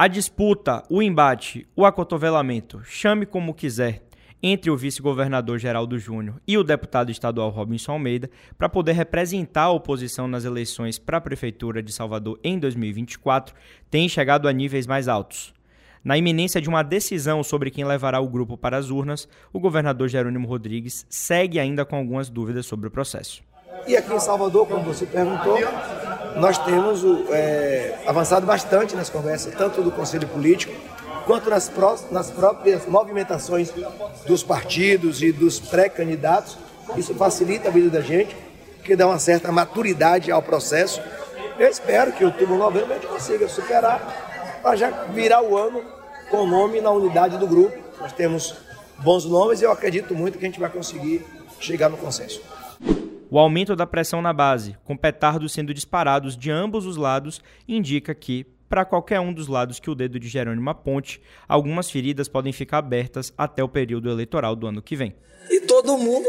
A disputa, o embate, o acotovelamento, chame como quiser, entre o vice-governador Geraldo Júnior e o deputado estadual Robinson Almeida para poder representar a oposição nas eleições para a Prefeitura de Salvador em 2024 tem chegado a níveis mais altos. Na iminência de uma decisão sobre quem levará o grupo para as urnas, o governador Jerônimo Rodrigues segue ainda com algumas dúvidas sobre o processo. E aqui em Salvador, como você perguntou, nós temos é, avançado bastante nas conversas, tanto do Conselho Político quanto nas, pró nas próprias movimentações dos partidos e dos pré-candidatos. Isso facilita a vida da gente, porque dá uma certa maturidade ao processo. Eu espero que outubro, novembro, a gente consiga superar para já virar o ano com o nome na unidade do grupo. Nós temos bons nomes e eu acredito muito que a gente vai conseguir chegar no consenso. O aumento da pressão na base, com petardos sendo disparados de ambos os lados, indica que, para qualquer um dos lados que o dedo de Jerônimo aponte, algumas feridas podem ficar abertas até o período eleitoral do ano que vem. E todo mundo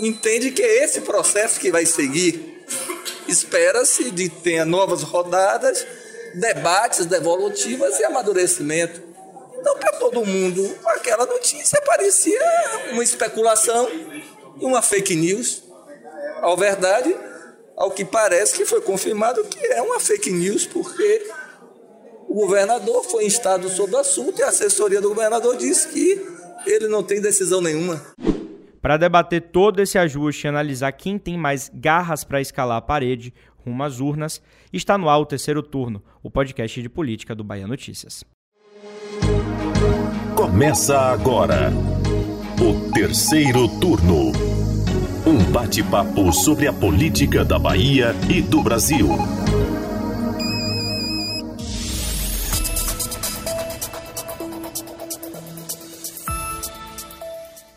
entende que é esse processo que vai seguir. Espera-se de ter novas rodadas, debates, devolutivas e amadurecimento. Então, para todo mundo, aquela notícia parecia uma especulação e uma fake news. A verdade, ao que parece que foi confirmado que é uma fake news, porque o governador foi instado sobre o assunto e a assessoria do governador disse que ele não tem decisão nenhuma. Para debater todo esse ajuste e analisar quem tem mais garras para escalar a parede rumo às urnas, está no ar o terceiro turno, o podcast de política do Bahia Notícias. Começa agora o terceiro turno. Um bate-papo sobre a política da Bahia e do Brasil.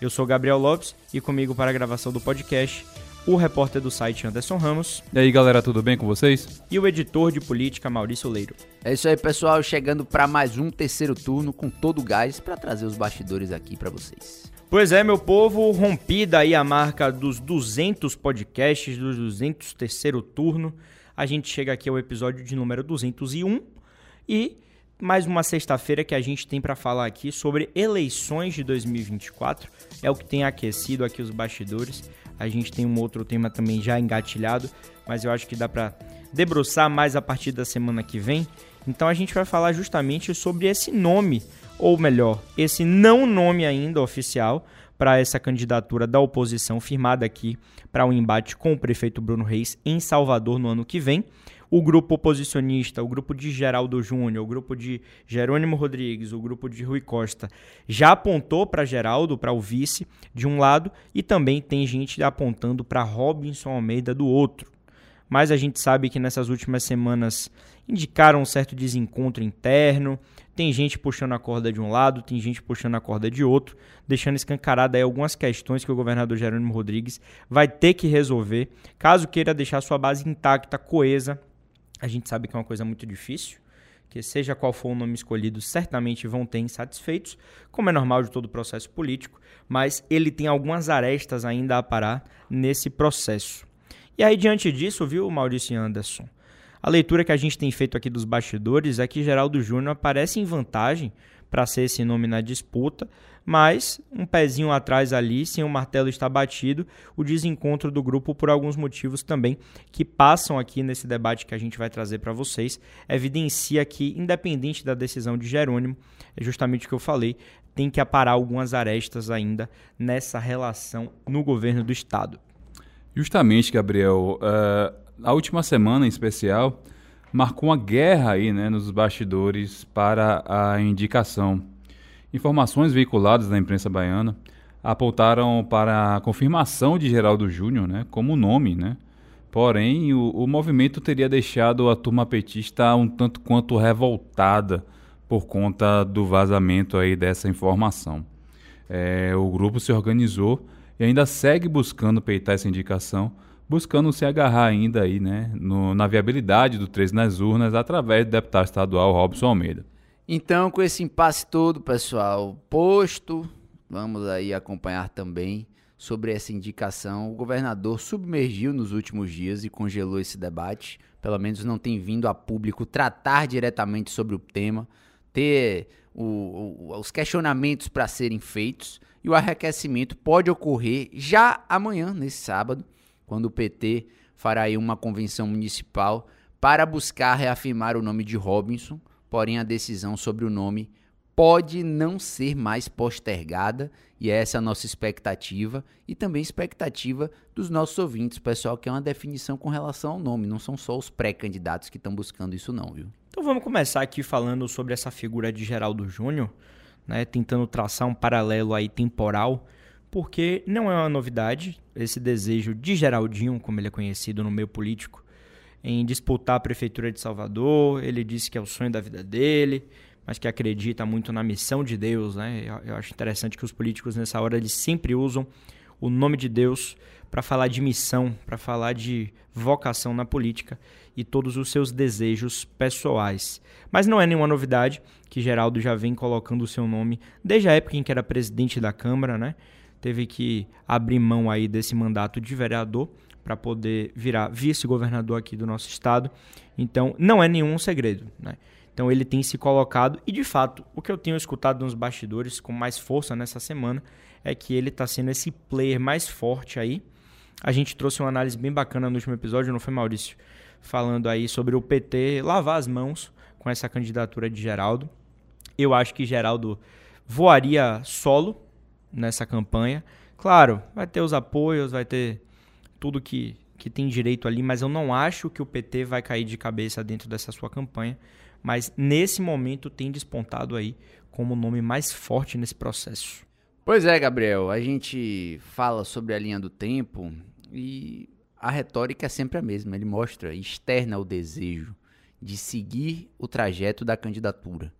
Eu sou Gabriel Lopes e comigo para a gravação do podcast o repórter do site Anderson Ramos. E aí, galera, tudo bem com vocês? E o editor de política Maurício Leiro. É isso aí, pessoal, chegando para mais um terceiro turno com todo o gás para trazer os bastidores aqui para vocês. Pois é, meu povo, rompida aí a marca dos 200 podcasts, dos 200 terceiro turno. A gente chega aqui ao episódio de número 201 e mais uma sexta-feira que a gente tem para falar aqui sobre eleições de 2024. É o que tem aquecido aqui os bastidores. A gente tem um outro tema também já engatilhado, mas eu acho que dá para debruçar mais a partir da semana que vem. Então a gente vai falar justamente sobre esse nome, ou melhor, esse não nome ainda oficial para essa candidatura da oposição firmada aqui para o um embate com o prefeito Bruno Reis em Salvador no ano que vem o grupo oposicionista, o grupo de Geraldo Júnior, o grupo de Jerônimo Rodrigues, o grupo de Rui Costa, já apontou para Geraldo, para o vice, de um lado, e também tem gente apontando para Robinson Almeida do outro. Mas a gente sabe que nessas últimas semanas indicaram um certo desencontro interno, tem gente puxando a corda de um lado, tem gente puxando a corda de outro, deixando escancarada aí algumas questões que o governador Jerônimo Rodrigues vai ter que resolver, caso queira deixar sua base intacta, coesa a gente sabe que é uma coisa muito difícil, que seja qual for o nome escolhido, certamente vão ter insatisfeitos, como é normal de todo processo político, mas ele tem algumas arestas ainda a parar nesse processo. E aí, diante disso, viu, Maurício Anderson? A leitura que a gente tem feito aqui dos bastidores é que Geraldo Júnior aparece em vantagem para ser esse nome na disputa, mas um pezinho atrás ali, sem o martelo estar batido, o desencontro do grupo por alguns motivos também que passam aqui nesse debate que a gente vai trazer para vocês, evidencia que, independente da decisão de Jerônimo, é justamente o que eu falei, tem que aparar algumas arestas ainda nessa relação no governo do Estado. Justamente, Gabriel, uh, a última semana em especial marcou uma guerra aí, né, nos bastidores para a indicação Informações veiculadas na imprensa baiana apontaram para a confirmação de Geraldo Júnior né, como nome, né? Porém, o, o, movimento teria deixado a turma petista um tanto quanto revoltada por conta do vazamento aí dessa informação. É, o grupo se organizou e ainda segue buscando peitar essa indicação, buscando se agarrar ainda aí, né, no, na viabilidade do 13 nas urnas através do deputado estadual Robson Almeida. Então, com esse impasse todo, pessoal, posto, vamos aí acompanhar também sobre essa indicação. O governador submergiu nos últimos dias e congelou esse debate. Pelo menos não tem vindo a público tratar diretamente sobre o tema. ter o, o, os questionamentos para serem feitos e o arrefecimento pode ocorrer já amanhã, nesse sábado, quando o PT fará aí uma convenção municipal para buscar reafirmar o nome de Robinson, porém a decisão sobre o nome pode não ser mais postergada e essa é a nossa expectativa e também expectativa dos nossos ouvintes, pessoal, que é uma definição com relação ao nome, não são só os pré-candidatos que estão buscando isso não, viu? Então vamos começar aqui falando sobre essa figura de Geraldo Júnior, né, tentando traçar um paralelo aí temporal, porque não é uma novidade esse desejo de Geraldinho, como ele é conhecido no meio político, em disputar a prefeitura de Salvador. Ele disse que é o sonho da vida dele mas que acredita muito na missão de Deus, né? Eu, acho interessante que os políticos nessa hora eles sempre usam o nome de Deus para falar de missão, para falar de vocação na política e todos os seus desejos pessoais. Mas não é nenhuma novidade que Geraldo já vem colocando o seu nome desde a época em que era presidente da Câmara, né? Teve que abrir mão aí desse mandato de vereador para poder virar vice-governador aqui do nosso estado. Então, não é nenhum segredo, né? Então ele tem se colocado e de fato o que eu tenho escutado nos bastidores com mais força nessa semana é que ele está sendo esse player mais forte aí. A gente trouxe uma análise bem bacana no último episódio, não foi Maurício? Falando aí sobre o PT lavar as mãos com essa candidatura de Geraldo. Eu acho que Geraldo voaria solo nessa campanha. Claro, vai ter os apoios, vai ter tudo que, que tem direito ali, mas eu não acho que o PT vai cair de cabeça dentro dessa sua campanha mas nesse momento tem despontado aí como o nome mais forte nesse processo. Pois é, Gabriel, a gente fala sobre a linha do tempo e a retórica é sempre a mesma. Ele mostra, externa o desejo de seguir o trajeto da candidatura.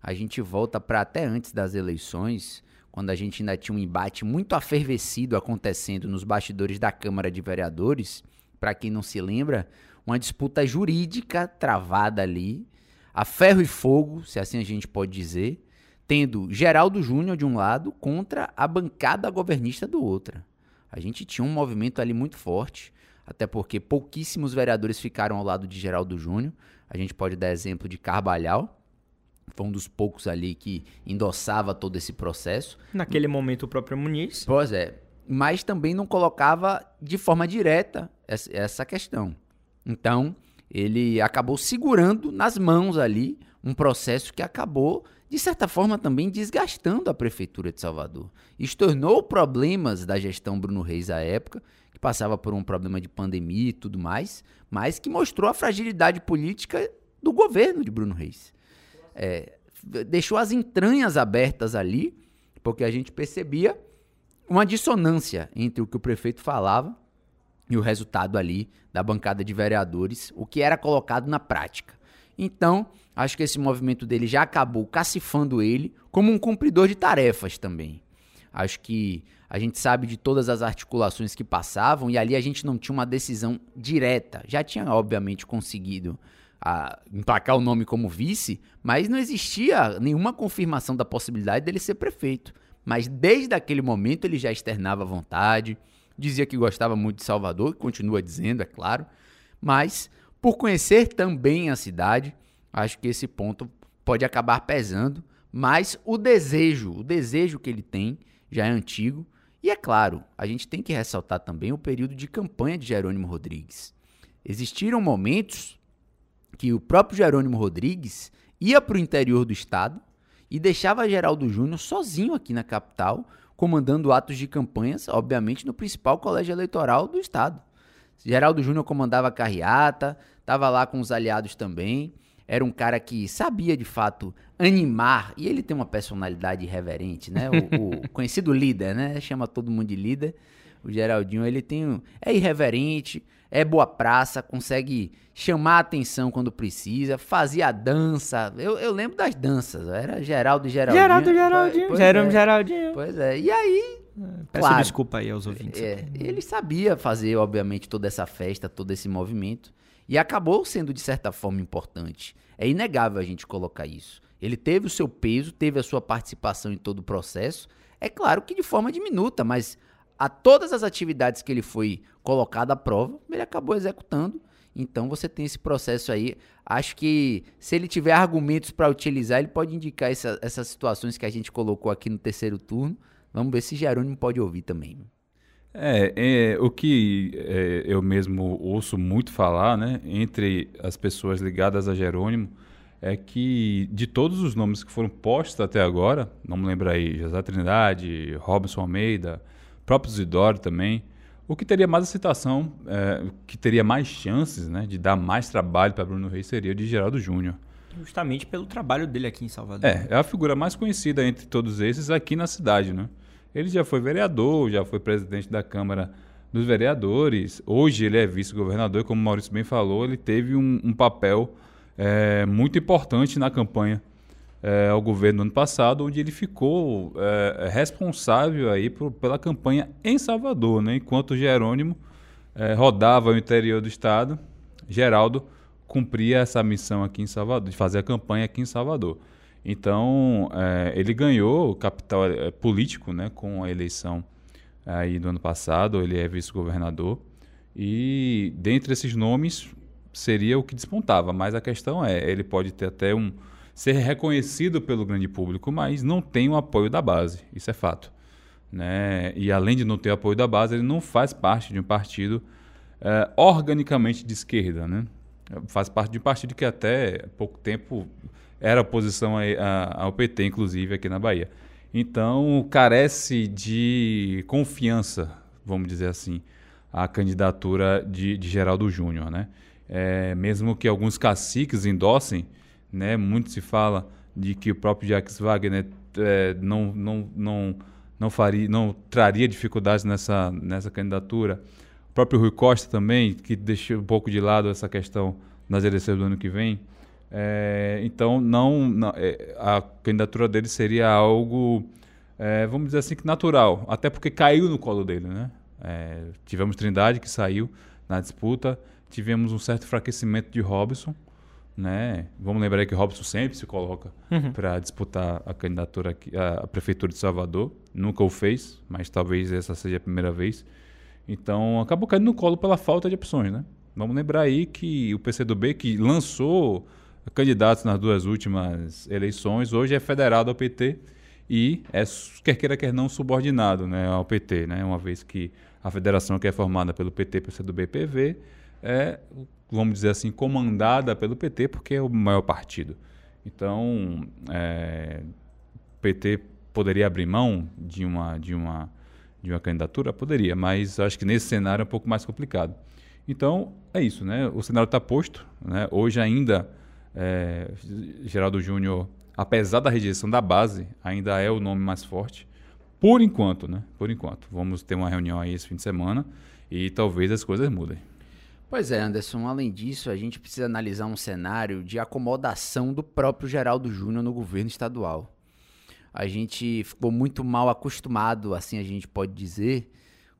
A gente volta para até antes das eleições, quando a gente ainda tinha um embate muito afervescido acontecendo nos bastidores da Câmara de Vereadores. Para quem não se lembra, uma disputa jurídica travada ali a ferro e fogo, se assim a gente pode dizer, tendo Geraldo Júnior de um lado contra a bancada governista do outro. A gente tinha um movimento ali muito forte, até porque pouquíssimos vereadores ficaram ao lado de Geraldo Júnior. A gente pode dar exemplo de Carbalhal, foi um dos poucos ali que endossava todo esse processo. Naquele momento o próprio Muniz. Pois é, mas também não colocava de forma direta essa questão. Então, ele acabou segurando nas mãos ali um processo que acabou, de certa forma, também desgastando a Prefeitura de Salvador. Estornou problemas da gestão Bruno Reis à época, que passava por um problema de pandemia e tudo mais, mas que mostrou a fragilidade política do governo de Bruno Reis. É, deixou as entranhas abertas ali, porque a gente percebia uma dissonância entre o que o prefeito falava e o resultado ali da bancada de vereadores, o que era colocado na prática. Então, acho que esse movimento dele já acabou cacifando ele como um cumpridor de tarefas também. Acho que a gente sabe de todas as articulações que passavam e ali a gente não tinha uma decisão direta. Já tinha, obviamente, conseguido a, emplacar o nome como vice, mas não existia nenhuma confirmação da possibilidade dele ser prefeito. Mas desde aquele momento ele já externava vontade, dizia que gostava muito de Salvador, continua dizendo, é claro, mas por conhecer também a cidade, acho que esse ponto pode acabar pesando, mas o desejo, o desejo que ele tem já é antigo, e é claro, a gente tem que ressaltar também o período de campanha de Jerônimo Rodrigues. Existiram momentos que o próprio Jerônimo Rodrigues ia para o interior do estado e deixava Geraldo Júnior sozinho aqui na capital comandando atos de campanhas, obviamente, no principal colégio eleitoral do estado. Geraldo Júnior comandava a carreata, estava lá com os aliados também. Era um cara que sabia de fato animar, e ele tem uma personalidade irreverente, né? O, o conhecido líder, né? Chama todo mundo de líder. O Geraldinho, ele tem. É irreverente, é boa praça, consegue chamar a atenção quando precisa, fazia dança. Eu, eu lembro das danças, era Geraldo e Geraldinho. Geraldo Geraldinho, pois Jerome é, Geraldinho. Pois é, e aí... Peço claro, desculpa aí aos ouvintes. É, ele sabia fazer, obviamente, toda essa festa, todo esse movimento, e acabou sendo, de certa forma, importante. É inegável a gente colocar isso. Ele teve o seu peso, teve a sua participação em todo o processo, é claro que de forma diminuta, mas a todas as atividades que ele foi colocado à prova, ele acabou executando Então você tem esse processo aí. Acho que se ele tiver argumentos para utilizar, ele pode indicar essa, essas situações que a gente colocou aqui no terceiro turno. Vamos ver se Jerônimo pode ouvir também. É, é o que é, eu mesmo ouço muito falar, né, entre as pessoas ligadas a Jerônimo, é que de todos os nomes que foram postos até agora, não me lembro aí, José Trindade, Robson Almeida, próprio Zidoro também, o que teria mais aceitação, é, que teria mais chances né, de dar mais trabalho para Bruno Reis seria o de Geraldo Júnior. Justamente pelo trabalho dele aqui em Salvador. É, é a figura mais conhecida entre todos esses aqui na cidade, né? Ele já foi vereador, já foi presidente da Câmara dos Vereadores. Hoje ele é vice-governador, como o Maurício bem falou, ele teve um, um papel é, muito importante na campanha é, ao governo no ano passado, onde ele ficou é, responsável aí por, pela campanha em Salvador, né? enquanto Jerônimo é, rodava o interior do estado, Geraldo cumpria essa missão aqui em Salvador, de fazer a campanha aqui em Salvador. Então, ele ganhou capital político né, com a eleição aí do ano passado, ele é vice-governador, e dentre esses nomes seria o que despontava, mas a questão é, ele pode ter até um ser reconhecido pelo grande público, mas não tem o apoio da base, isso é fato. Né? E além de não ter apoio da base, ele não faz parte de um partido é, organicamente de esquerda, né? Faz parte de um partido que até pouco tempo era oposição ao PT, inclusive, aqui na Bahia. Então, carece de confiança, vamos dizer assim, a candidatura de, de Geraldo Júnior, né? É, mesmo que alguns caciques endossem, né? Muito se fala de que o próprio Jacques Wagner é, não, não, não, não, faria, não traria dificuldades nessa, nessa candidatura. O próprio Rui Costa também, que deixou um pouco de lado essa questão nas eleições do ano que vem. É, então, não, não é, a candidatura dele seria algo, é, vamos dizer assim, que natural, até porque caiu no colo dele. Né? É, tivemos Trindade, que saiu na disputa, tivemos um certo enfraquecimento de Robson. Né? Vamos lembrar que Robson sempre se coloca uhum. para disputar a candidatura aqui, a, a, prefeitura de Salvador. Nunca o fez, mas talvez essa seja a primeira vez. Então acabou caindo no colo pela falta de opções, né? Vamos lembrar aí que o PCdoB que lançou candidatos nas duas últimas eleições, hoje é federado ao PT e é, quer queira, quer não, subordinado né, ao PT, né, uma vez que a federação que é formada pelo PT, PCdoB e PV é, vamos dizer assim, comandada pelo PT, porque é o maior partido. Então, é, PT poderia abrir mão de uma, de uma, de uma candidatura? Poderia, mas acho que nesse cenário é um pouco mais complicado. Então, é isso, né? O cenário está posto. Né? Hoje ainda é, Geraldo Júnior, apesar da rejeição da base, ainda é o nome mais forte. Por enquanto, né? Por enquanto. Vamos ter uma reunião aí esse fim de semana e talvez as coisas mudem. Pois é, Anderson. Além disso, a gente precisa analisar um cenário de acomodação do próprio Geraldo Júnior no governo estadual. A gente ficou muito mal acostumado, assim a gente pode dizer,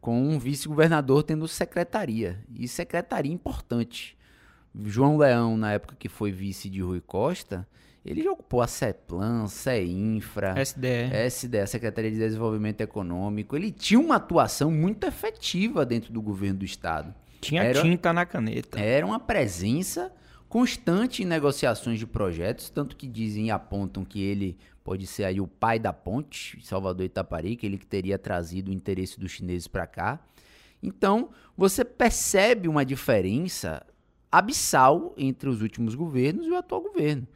com um vice-governador tendo secretaria. E secretaria importante. João Leão, na época que foi vice de Rui Costa, ele já ocupou a CEPLAN, CEINFRA, SDE. SDE, a Secretaria de Desenvolvimento Econômico. Ele tinha uma atuação muito efetiva dentro do governo do Estado. Tinha era, tinta na caneta. Era uma presença constante em negociações de projetos, tanto que dizem e apontam que ele pode ser aí o pai da ponte, Salvador Itaparica, ele que teria trazido o interesse dos chineses para cá. Então, você percebe uma diferença abissal entre os últimos governos e o atual governo.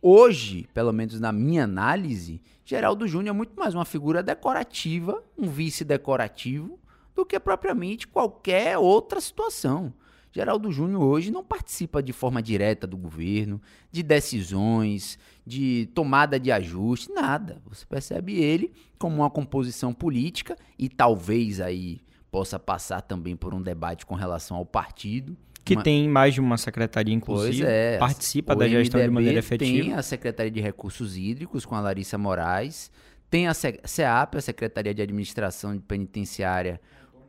Hoje, pelo menos na minha análise, Geraldo Júnior é muito mais uma figura decorativa, um vice decorativo, do que propriamente qualquer outra situação. Geraldo Júnior hoje não participa de forma direta do governo, de decisões, de tomada de ajuste, nada. Você percebe ele como uma composição política e talvez aí possa passar também por um debate com relação ao partido. Que uma... tem mais de uma secretaria, inclusive. Pois é. Participa da gestão MDB de maneira efetiva. Tem a Secretaria de Recursos Hídricos com a Larissa Moraes. Tem a CEAP, a Secretaria de Administração Penitenciária,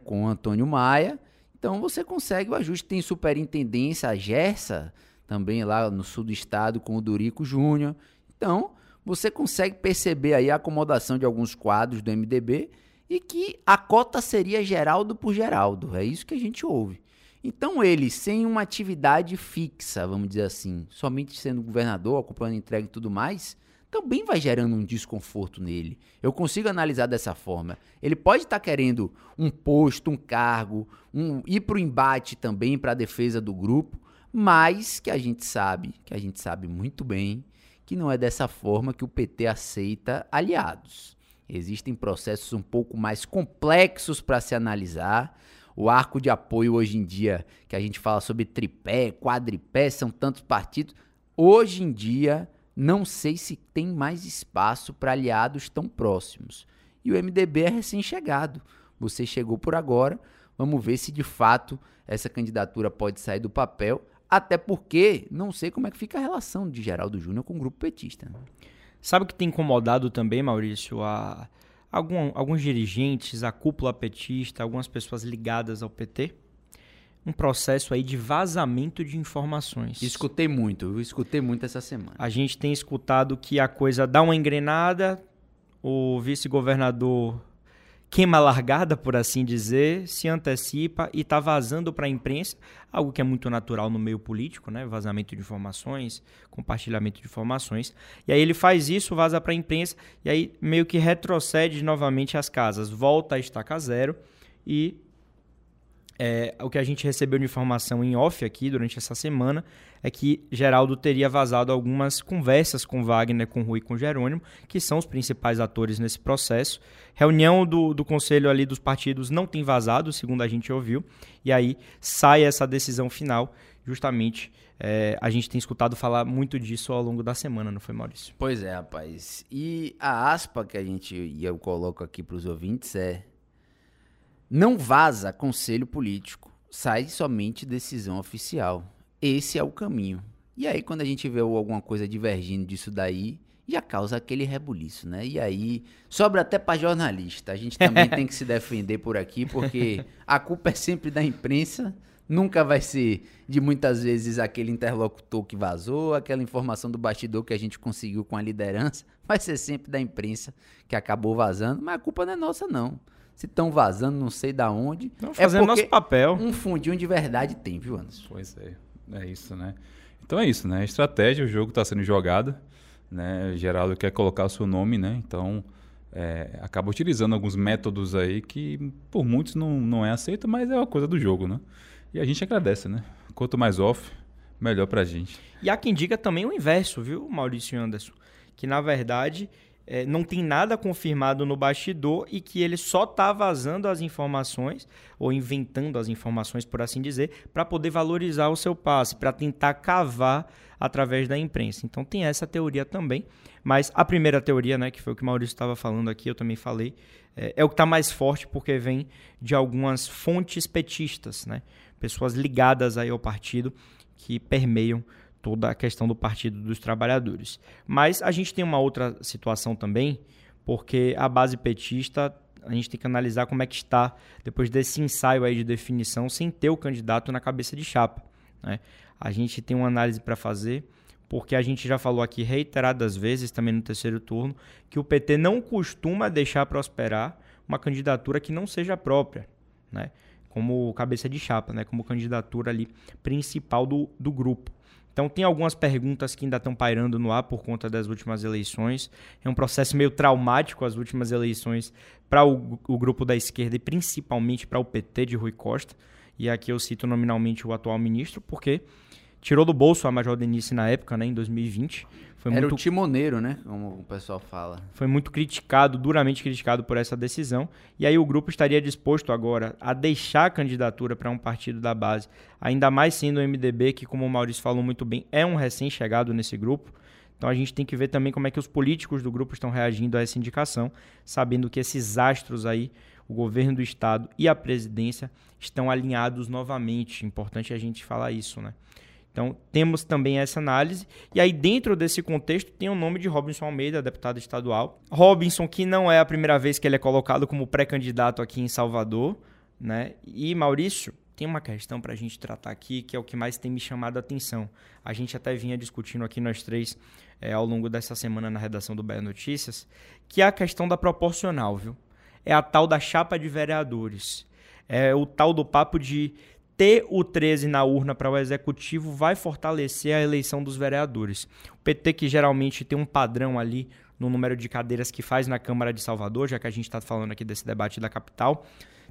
com Antônio Maia. Então você consegue o ajuste. Tem superintendência, a Gersa, também lá no sul do estado, com o Durico Júnior. Então você consegue perceber aí a acomodação de alguns quadros do MDB e que a cota seria Geraldo por Geraldo. É isso que a gente ouve. Então ele, sem uma atividade fixa, vamos dizer assim, somente sendo governador, acompanhando entrega e tudo mais, também vai gerando um desconforto nele. Eu consigo analisar dessa forma. Ele pode estar tá querendo um posto, um cargo, um, ir para o embate também para a defesa do grupo, mas que a gente sabe, que a gente sabe muito bem, que não é dessa forma que o PT aceita aliados. Existem processos um pouco mais complexos para se analisar o arco de apoio hoje em dia, que a gente fala sobre tripé, quadripé, são tantos partidos. Hoje em dia, não sei se tem mais espaço para aliados tão próximos. E o MDB é recém-chegado. Você chegou por agora. Vamos ver se de fato essa candidatura pode sair do papel. Até porque não sei como é que fica a relação de Geraldo Júnior com o grupo petista. Sabe o que tem incomodado também, Maurício? A, algum, alguns dirigentes, a cúpula petista, algumas pessoas ligadas ao PT, um processo aí de vazamento de informações. Escutei muito, eu escutei muito essa semana. A gente tem escutado que a coisa dá uma engrenada, o vice-governador queima largada, por assim dizer, se antecipa e está vazando para a imprensa, algo que é muito natural no meio político, né? Vazamento de informações, compartilhamento de informações. E aí ele faz isso, vaza para a imprensa e aí meio que retrocede novamente às casas, volta a estaca zero e é, o que a gente recebeu de informação em off aqui durante essa semana é que Geraldo teria vazado algumas conversas com Wagner, com Rui e com Jerônimo, que são os principais atores nesse processo. Reunião do, do conselho ali dos partidos não tem vazado, segundo a gente ouviu, e aí sai essa decisão final, justamente é, a gente tem escutado falar muito disso ao longo da semana, não foi, Maurício? Pois é, rapaz. E a aspa que a gente e eu coloco aqui para os ouvintes é não vaza conselho político, sai somente decisão oficial. Esse é o caminho. E aí, quando a gente vê alguma coisa divergindo disso daí, já causa aquele rebuliço, né? E aí, sobra até para jornalista. A gente também tem que se defender por aqui, porque a culpa é sempre da imprensa. Nunca vai ser de muitas vezes aquele interlocutor que vazou, aquela informação do bastidor que a gente conseguiu com a liderança. Vai ser sempre da imprensa que acabou vazando, mas a culpa não é nossa, não. Se estão vazando, não sei da onde. Estão fazendo é nosso papel. Um fundinho de verdade tem, viu, Anderson? Pois é. É isso, né? Então é isso, né? Estratégia, o jogo está sendo jogado. Né? Geraldo quer colocar o seu nome, né? Então é, acaba utilizando alguns métodos aí que por muitos não, não é aceito, mas é uma coisa do jogo, né? E a gente agradece, né? Quanto mais off, melhor pra gente. E há quem diga também o inverso, viu, Maurício Anderson? Que na verdade é, não tem nada confirmado no bastidor e que ele só está vazando as informações, ou inventando as informações, por assim dizer, para poder valorizar o seu passe, para tentar cavar através da imprensa. Então tem essa teoria também. Mas a primeira teoria, né, que foi o que o Maurício estava falando aqui, eu também falei, é, é o que está mais forte porque vem de algumas fontes petistas, né? pessoas ligadas aí ao partido que permeiam toda a questão do Partido dos Trabalhadores. Mas a gente tem uma outra situação também, porque a base petista, a gente tem que analisar como é que está depois desse ensaio aí de definição, sem ter o candidato na cabeça de chapa. Né? A gente tem uma análise para fazer, porque a gente já falou aqui reiteradas vezes, também no terceiro turno, que o PT não costuma deixar prosperar uma candidatura que não seja própria, né? como cabeça de chapa, né? como candidatura ali principal do, do grupo. Então tem algumas perguntas que ainda estão pairando no ar por conta das últimas eleições. É um processo meio traumático as últimas eleições para o, o, grupo da esquerda e principalmente para o PT de Rui Costa. E aqui eu cito nominalmente o atual ministro, porque tirou do bolso a Major Denise na época, né, em 2020. Foi Era muito... o timoneiro, né? Como o pessoal fala. Foi muito criticado, duramente criticado por essa decisão. E aí o grupo estaria disposto agora a deixar a candidatura para um partido da base, ainda mais sendo o MDB, que, como o Maurício falou muito bem, é um recém-chegado nesse grupo. Então a gente tem que ver também como é que os políticos do grupo estão reagindo a essa indicação, sabendo que esses astros aí, o governo do estado e a presidência, estão alinhados novamente. Importante a gente falar isso, né? Então, temos também essa análise. E aí, dentro desse contexto, tem o nome de Robinson Almeida, deputado estadual. Robinson, que não é a primeira vez que ele é colocado como pré-candidato aqui em Salvador. Né? E, Maurício, tem uma questão para a gente tratar aqui que é o que mais tem me chamado a atenção. A gente até vinha discutindo aqui nós três é, ao longo dessa semana na redação do Bahia Notícias, que é a questão da proporcional, viu? É a tal da chapa de vereadores. É o tal do papo de Manter o 13 na urna para o executivo vai fortalecer a eleição dos vereadores. O PT, que geralmente tem um padrão ali no número de cadeiras que faz na Câmara de Salvador, já que a gente está falando aqui desse debate da capital,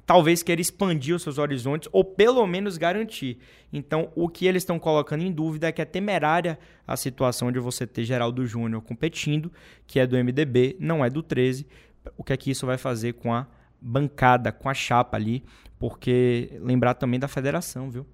talvez queira expandir os seus horizontes ou pelo menos garantir. Então, o que eles estão colocando em dúvida é que é temerária a situação de você ter Geraldo Júnior competindo, que é do MDB, não é do 13. O que é que isso vai fazer com a bancada, com a chapa ali? Porque lembrar também da federação, viu?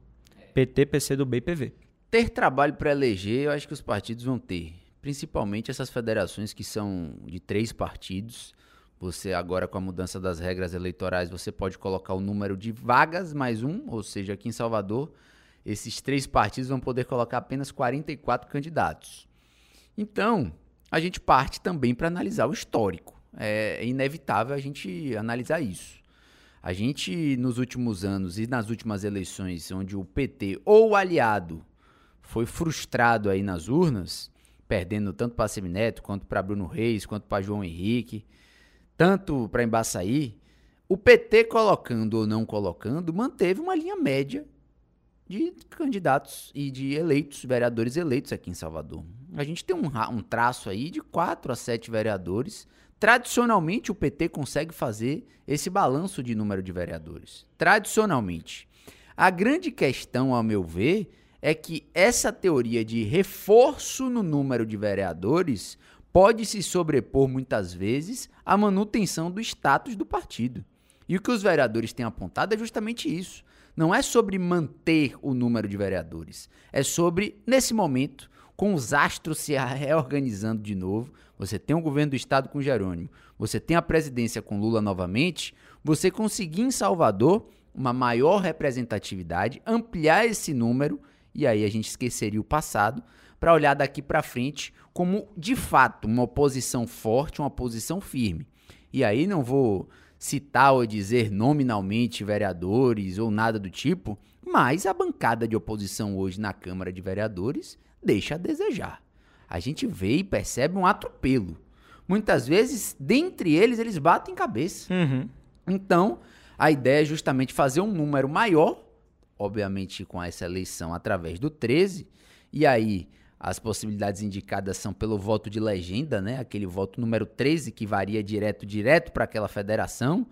PT, PCdoB e PV. Ter trabalho para eleger, eu acho que os partidos vão ter. Principalmente essas federações que são de três partidos. Você agora com a mudança das regras eleitorais, você pode colocar o número de vagas mais um, ou seja, aqui em Salvador, esses três partidos vão poder colocar apenas 44 candidatos. Então, a gente parte também para analisar o histórico. É inevitável a gente analisar isso. A gente, nos últimos anos e nas últimas eleições, onde o PT ou o aliado foi frustrado aí nas urnas, perdendo tanto para Semineto, quanto para Bruno Reis, quanto para João Henrique, tanto para Embaçaí, o PT colocando ou não colocando, manteve uma linha média de candidatos e de eleitos, vereadores eleitos aqui em Salvador. A gente tem um, um traço aí de quatro a sete vereadores. Tradicionalmente, o PT consegue fazer esse balanço de número de vereadores. Tradicionalmente. A grande questão, ao meu ver, é que essa teoria de reforço no número de vereadores pode se sobrepor muitas vezes à manutenção do status do partido. E o que os vereadores têm apontado é justamente isso. Não é sobre manter o número de vereadores, é sobre, nesse momento, com os astros se reorganizando de novo, você tem o governo do estado com Jerônimo, você tem a presidência com Lula novamente, você conseguir em Salvador uma maior representatividade, ampliar esse número e aí a gente esqueceria o passado para olhar daqui para frente como de fato uma oposição forte, uma oposição firme. E aí não vou citar ou dizer nominalmente vereadores ou nada do tipo, mas a bancada de oposição hoje na Câmara de Vereadores deixa a desejar. A gente vê e percebe um atropelo. Muitas vezes, dentre eles, eles batem cabeça. Uhum. Então, a ideia é justamente fazer um número maior obviamente com essa eleição através do 13, e aí as possibilidades indicadas são pelo voto de legenda, né? Aquele voto número 13 que varia direto direto para aquela federação,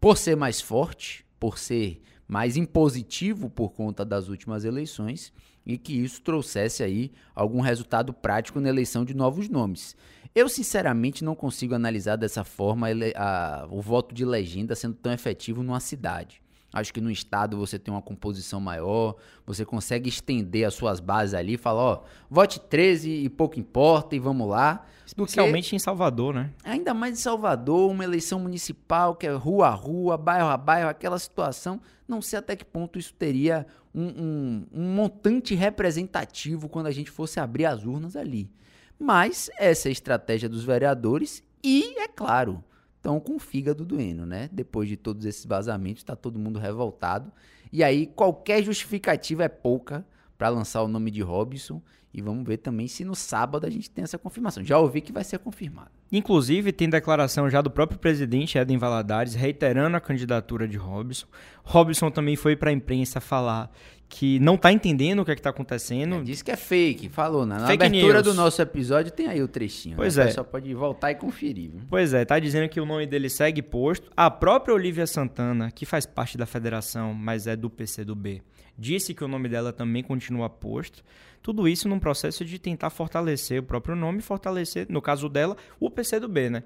por ser mais forte, por ser mais impositivo por conta das últimas eleições e que isso trouxesse aí algum resultado prático na eleição de novos nomes. Eu sinceramente não consigo analisar dessa forma a, o voto de legenda sendo tão efetivo numa cidade. Acho que no estado você tem uma composição maior, você consegue estender as suas bases ali, falar, ó, vote 13 e pouco importa e vamos lá. Especialmente em Salvador, né? Ainda mais em Salvador, uma eleição municipal que é rua a rua, bairro a bairro, aquela situação. Não sei até que ponto isso teria um, um, um montante representativo quando a gente fosse abrir as urnas ali. Mas essa é a estratégia dos vereadores e, é claro, estão com o fígado doendo, né? Depois de todos esses vazamentos, está todo mundo revoltado. E aí, qualquer justificativa é pouca para lançar o nome de Robson. E vamos ver também se no sábado a gente tem essa confirmação. Já ouvi que vai ser confirmado. Inclusive, tem declaração já do próprio presidente Eden Valadares reiterando a candidatura de Robson. Robson também foi para a imprensa falar que não tá entendendo o que é que tá acontecendo. É, disse que é fake, falou. Na, fake abertura news. do nosso episódio tem aí o trechinho. Pois né? é. Só pode voltar e conferir. Viu? Pois é, tá dizendo que o nome dele segue posto. A própria Olivia Santana, que faz parte da federação, mas é do PCdoB, disse que o nome dela também continua posto. Tudo isso num processo de tentar fortalecer o próprio nome, fortalecer, no caso dela, o PCdoB, né?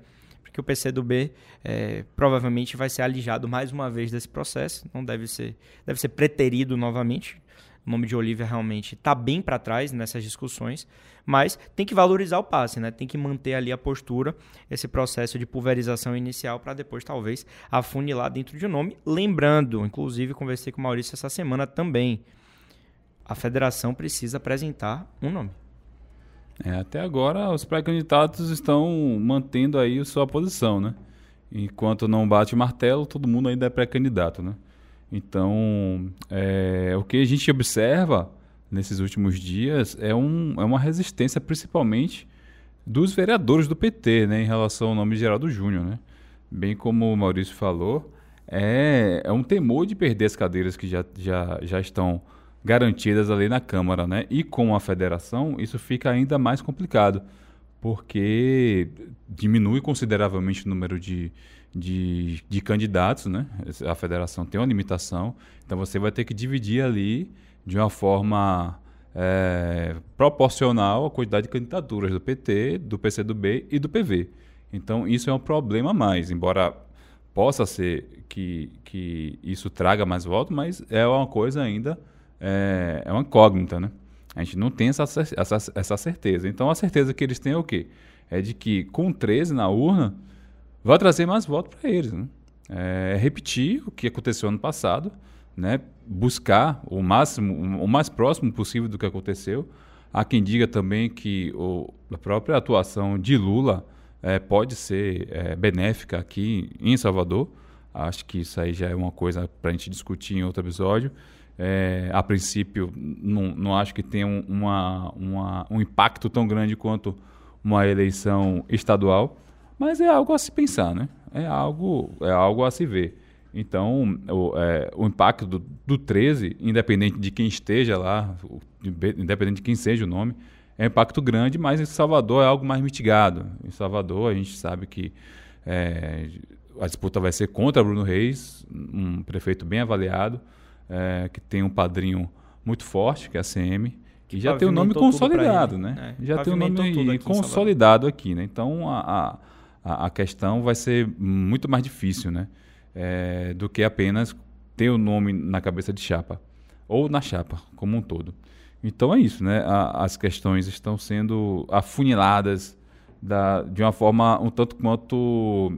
porque o PCdoB é, provavelmente vai ser alijado mais uma vez desse processo, não deve ser, deve ser preterido novamente. O nome de Olivia realmente está bem para trás nessas discussões, mas tem que valorizar o passe, né? Tem que manter ali a postura, esse processo de pulverização inicial para depois talvez afunilar dentro de um nome. Lembrando, inclusive conversei com o Maurício essa semana também, a federação precisa apresentar um nome. É, até agora, os pré-candidatos estão mantendo aí sua posição, né? Enquanto não bate o martelo, todo mundo ainda é pré-candidato, né? Então, é, o que a gente observa nesses últimos dias é, um, é uma resistência, principalmente dos vereadores do PT, né, em relação ao nome Geraldo Júnior, né? Bem como o Maurício falou, é, é um temor de perder as cadeiras que já, já, já estão garantidas ali na Câmara, né? E com a federação, isso fica ainda mais complicado, porque diminui consideravelmente o número de, de, de candidatos, né? A federação tem uma limitação, então você vai ter que dividir ali de uma forma é, proporcional à quantidade de candidaturas do PT, do PCdoB e do PV. Então isso é um problema mais, embora possa ser que, que isso traga mais votos, mas é uma coisa ainda, é, é uma incógnita, né? A gente não tem essa, essa, essa certeza. Então a certeza que eles têm é o quê? É de que com 13 na urna, vai trazer mais votos para eles. Né? É, repetir o que aconteceu ano passado, né? buscar o máximo, o mais próximo possível do que aconteceu. Há quem diga também que o, a própria atuação de Lula é, pode ser é, benéfica aqui em Salvador. Acho que isso aí já é uma coisa para a gente discutir em outro episódio. É, a princípio, não, não acho que tenha um, uma, uma, um impacto tão grande quanto uma eleição estadual, mas é algo a se pensar, né? É algo, é algo a se ver. Então, o, é, o impacto do, do 13, independente de quem esteja lá, independente de quem seja o nome, é um impacto grande, mas em Salvador é algo mais mitigado. Em Salvador, a gente sabe que é, a disputa vai ser contra Bruno Reis, um prefeito bem avaliado, é, que tem um padrinho muito forte, que é a CM, que já tem o nome consolidado, né? É, já tem o nome aqui consolidado aqui, né? Então a, a, a questão vai ser muito mais difícil, né? É, do que apenas ter o nome na cabeça de chapa ou na chapa como um todo. Então é isso, né? A, as questões estão sendo afuniladas da, de uma forma um tanto quanto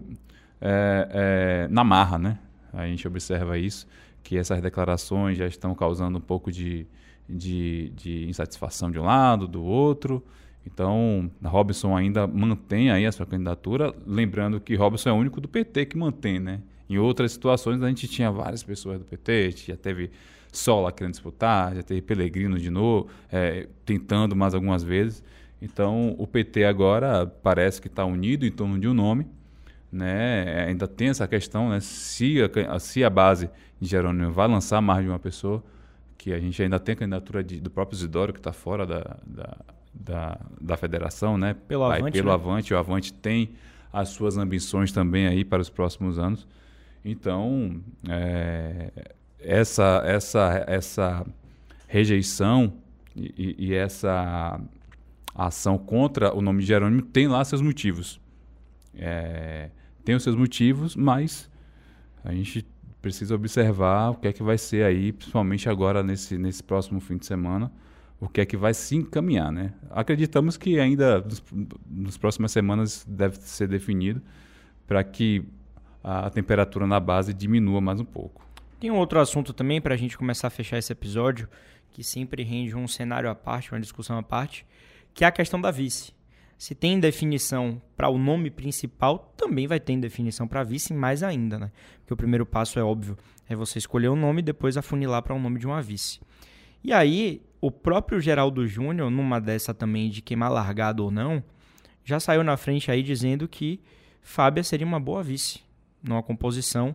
é, é, na marra, né? A gente observa isso, que essas declarações já estão causando um pouco de, de, de insatisfação de um lado, do outro. Então, Robson ainda mantém aí a sua candidatura, lembrando que Robson é o único do PT que mantém, né? Em outras situações a gente tinha várias pessoas do PT, já teve Sola querendo disputar, já teve Pelegrino de novo, é, tentando mais algumas vezes. Então, o PT agora parece que está unido em torno de um nome, né? Ainda tem essa questão, né? Se a, se a base de Jerônimo vai lançar mais de uma pessoa, que a gente ainda tem a candidatura de, do próprio Isidoro, que está fora da, da, da, da, federação, né? Pelo Vai, Avante. Pelo né? Avante. O Avante tem as suas ambições também aí para os próximos anos. Então, é, essa, essa, essa rejeição e, e, essa ação contra o nome de Jerônimo tem lá seus motivos. É, tem os seus motivos, mas a gente precisa observar o que é que vai ser aí, principalmente agora nesse, nesse próximo fim de semana, o que é que vai se encaminhar, né? Acreditamos que ainda nos, nas próximas semanas deve ser definido para que a, a temperatura na base diminua mais um pouco. Tem um outro assunto também para a gente começar a fechar esse episódio, que sempre rende um cenário à parte, uma discussão à parte, que é a questão da vice. Se tem definição para o nome principal, também vai ter definição para vice, mais ainda, né? Porque o primeiro passo é óbvio, é você escolher o um nome e depois afunilar para o um nome de uma vice. E aí, o próprio Geraldo Júnior, numa dessa também de queimar largado ou não, já saiu na frente aí dizendo que Fábia seria uma boa vice, numa composição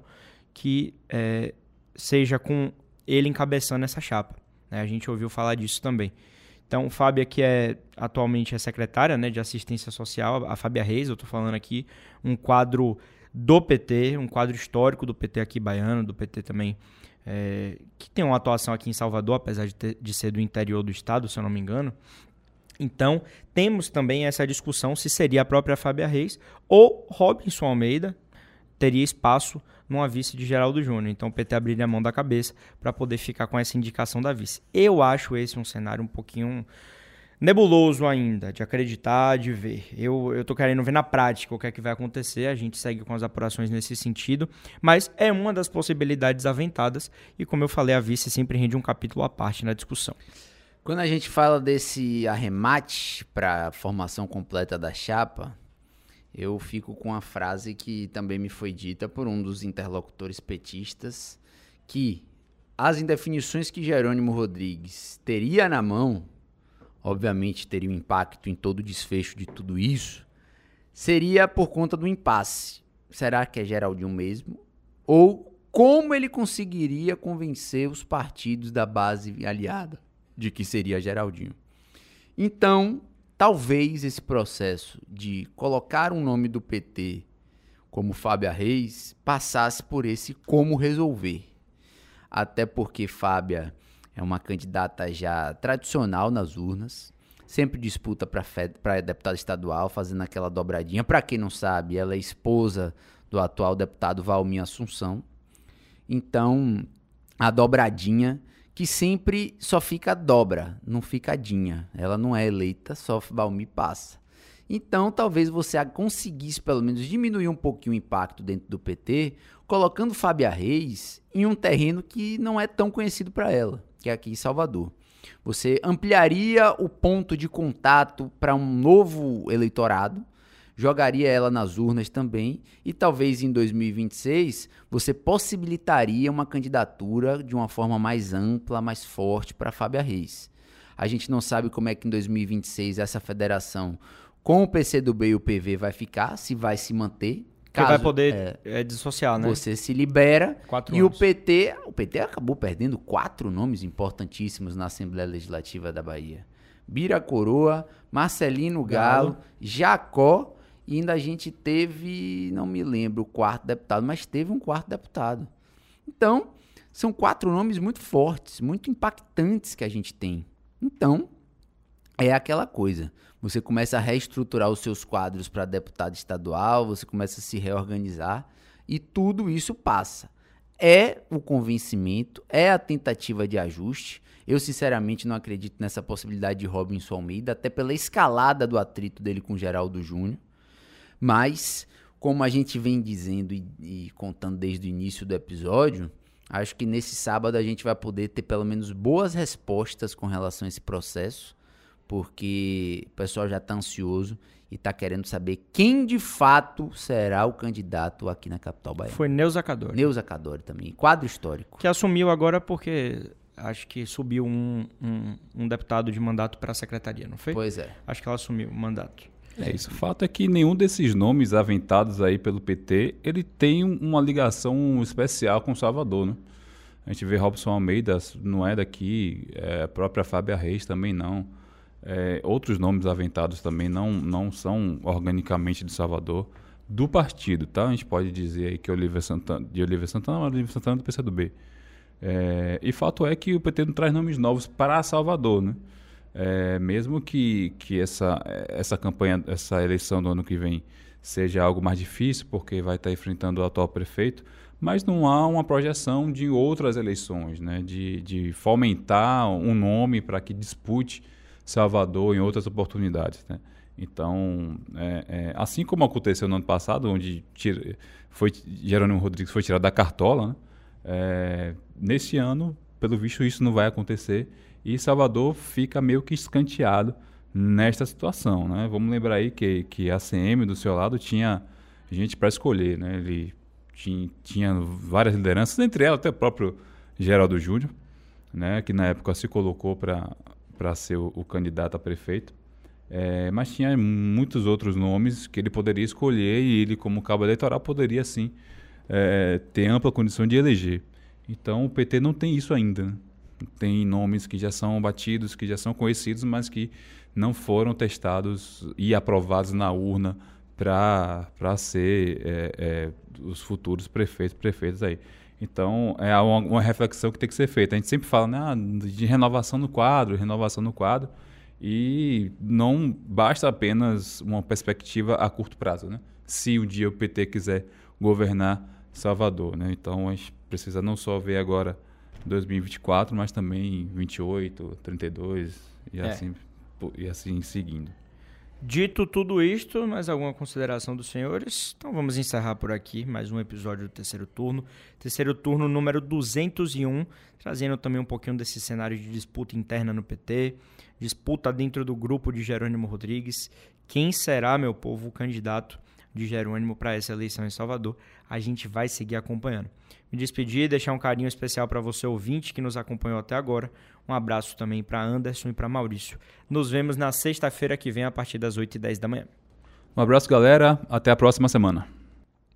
que é, seja com ele encabeçando essa chapa. Né? A gente ouviu falar disso também. Então, Fábia, que é atualmente é secretária né, de assistência social, a Fábia Reis, eu estou falando aqui, um quadro do PT, um quadro histórico do PT aqui baiano, do PT também, é, que tem uma atuação aqui em Salvador, apesar de, ter, de ser do interior do estado, se eu não me engano. Então, temos também essa discussão se seria a própria Fábia Reis ou Robinson Almeida teria espaço numa vice de Geraldo Júnior. Então o PT abriria a mão da cabeça para poder ficar com essa indicação da vice. Eu acho esse um cenário um pouquinho nebuloso ainda, de acreditar, de ver. Eu, eu tô querendo ver na prática o que é que vai acontecer, a gente segue com as apurações nesse sentido, mas é uma das possibilidades aventadas e como eu falei, a vice sempre rende um capítulo à parte na discussão. Quando a gente fala desse arremate para a formação completa da chapa, eu fico com a frase que também me foi dita por um dos interlocutores petistas, que as indefinições que Jerônimo Rodrigues teria na mão, obviamente teria um impacto em todo o desfecho de tudo isso, seria por conta do impasse. Será que é Geraldinho mesmo? Ou como ele conseguiria convencer os partidos da base aliada de que seria Geraldinho. Então, talvez esse processo de colocar um nome do PT como Fábia Reis passasse por esse como resolver. Até porque Fábia é uma candidata já tradicional nas urnas, sempre disputa para deputado estadual, fazendo aquela dobradinha. Para quem não sabe, ela é esposa do atual deputado Valmir Assunção. Então, a dobradinha que sempre só fica dobra, não fica dinha. Ela não é eleita, só Valmir passa. Então, talvez você conseguisse pelo menos diminuir um pouquinho o impacto dentro do PT, colocando Fábia Reis em um terreno que não é tão conhecido para ela, que é aqui em Salvador. Você ampliaria o ponto de contato para um novo eleitorado, jogaria ela nas urnas também e talvez em 2026 você possibilitaria uma candidatura de uma forma mais ampla, mais forte para Fábia Reis. A gente não sabe como é que em 2026 essa federação com o PCdoB e o PV vai ficar, se vai se manter. Que vai poder é, é, dissociar, né? Você se libera. Quatro e anos. o PT, o PT acabou perdendo quatro nomes importantíssimos na Assembleia Legislativa da Bahia. Bira Coroa, Marcelino Galo, Galo. Jacó e ainda a gente teve, não me lembro, o quarto deputado, mas teve um quarto deputado. Então, são quatro nomes muito fortes, muito impactantes que a gente tem. Então, é aquela coisa. Você começa a reestruturar os seus quadros para deputado estadual, você começa a se reorganizar e tudo isso passa. É o convencimento, é a tentativa de ajuste. Eu, sinceramente, não acredito nessa possibilidade de Robinson Almeida, até pela escalada do atrito dele com Geraldo Júnior. Mas, como a gente vem dizendo e, e, contando desde o início do episódio, acho que nesse sábado a gente vai poder ter pelo menos boas respostas com relação a esse processo, porque o pessoal já está ansioso e está querendo saber quem de fato será o candidato aqui na capital baiana. Foi Neuza Cadore. Neuza Cadore também, quadro histórico. Que assumiu agora porque acho que subiu um, um, um deputado de mandato para a secretaria, não foi? Pois é. Acho que ela assumiu o mandato. É isso. O fato é que nenhum desses nomes aventados aí pelo PT, ele tem uma ligação especial com Salvador, né? A gente vê Robson Almeida, não é daqui, é, a própria Fábia Reis também não. É, outros nomes aventados também não, não são organicamente de Salvador, do partido, tá? A gente pode dizer aí que Olivia Santana, de Olivia Santana, Olivia Santana do PCdoB. É, e fato é que o PT não traz nomes novos para Salvador, né? É, mesmo que, que essa, essa campanha, essa eleição do ano que vem seja algo mais difícil, porque vai estar enfrentando o atual prefeito, mas não há uma projeção de outras eleições, né? de, de fomentar um nome para que dispute Salvador em outras oportunidades. Né? Então, é, é, assim como aconteceu no ano passado, onde foi, Jerônimo Rodrigues foi tirado da cartola, né? é, nesse ano, pelo visto, isso não vai acontecer e Salvador fica meio que escanteado nesta situação. Né? Vamos lembrar aí que, que a CM do seu lado tinha gente para escolher. Né? Ele tinha, tinha várias lideranças, entre elas até o próprio Geraldo Júnior, né? que na época se colocou para ser o, o, candidato a prefeito. É, mas tinha muitos outros nomes que ele poderia escolher e ele, como cabo eleitoral, poderia sim é, ter ampla condição de eleger. Então o PT não tem isso ainda. Né? tem nomes que já são batidos, que já são conhecidos, mas que não foram testados e aprovados na urna para ser é, é, os futuros prefeitos, prefeitos aí. Então, é uma, uma, reflexão que tem que ser feita. A gente sempre fala né, ah, de renovação no quadro, renovação no quadro, e não basta apenas uma perspectiva a curto prazo. Né? Se um dia o PT quiser governar Salvador. Né? Então, a gente precisa não só ver agora 2024, mas também 28, 32 e, é. assim, e assim seguindo. Dito tudo isto, mais alguma consideração dos senhores? Então vamos encerrar por aqui mais um episódio do terceiro turno. Terceiro turno número 201, trazendo também um pouquinho desse cenário de disputa interna no PT, disputa dentro do grupo de Jerônimo Rodrigues. Quem será, meu povo, o candidato de Jerônimo para essa eleição em Salvador? A gente vai seguir acompanhando me despedir e deixar um carinho especial para você ouvinte que nos acompanhou até agora. Um abraço também para Anderson e para Maurício. Nos vemos na sexta-feira que vem a partir das 8h10 da manhã. Um abraço, galera. Até a próxima semana.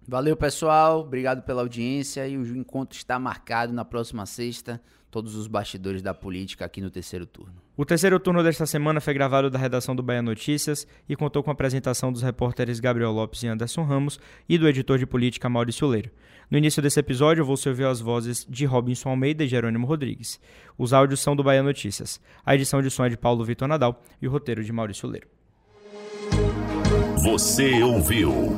Valeu, pessoal. Obrigado pela audiência. E o encontro está marcado na próxima sexta. Todos os bastidores da política aqui no terceiro turno. O terceiro turno desta semana foi gravado da redação do Bahia Notícias e contou com a apresentação dos repórteres Gabriel Lopes e Anderson Ramos e do editor de política Maurício Leiro. No início desse episódio, você ouviu as vozes de Robinson Almeida e Jerônimo Rodrigues. Os áudios são do Bahia Notícias. A edição de som é de Paulo Vitor Nadal e o roteiro de Maurício Leiro. Você ouviu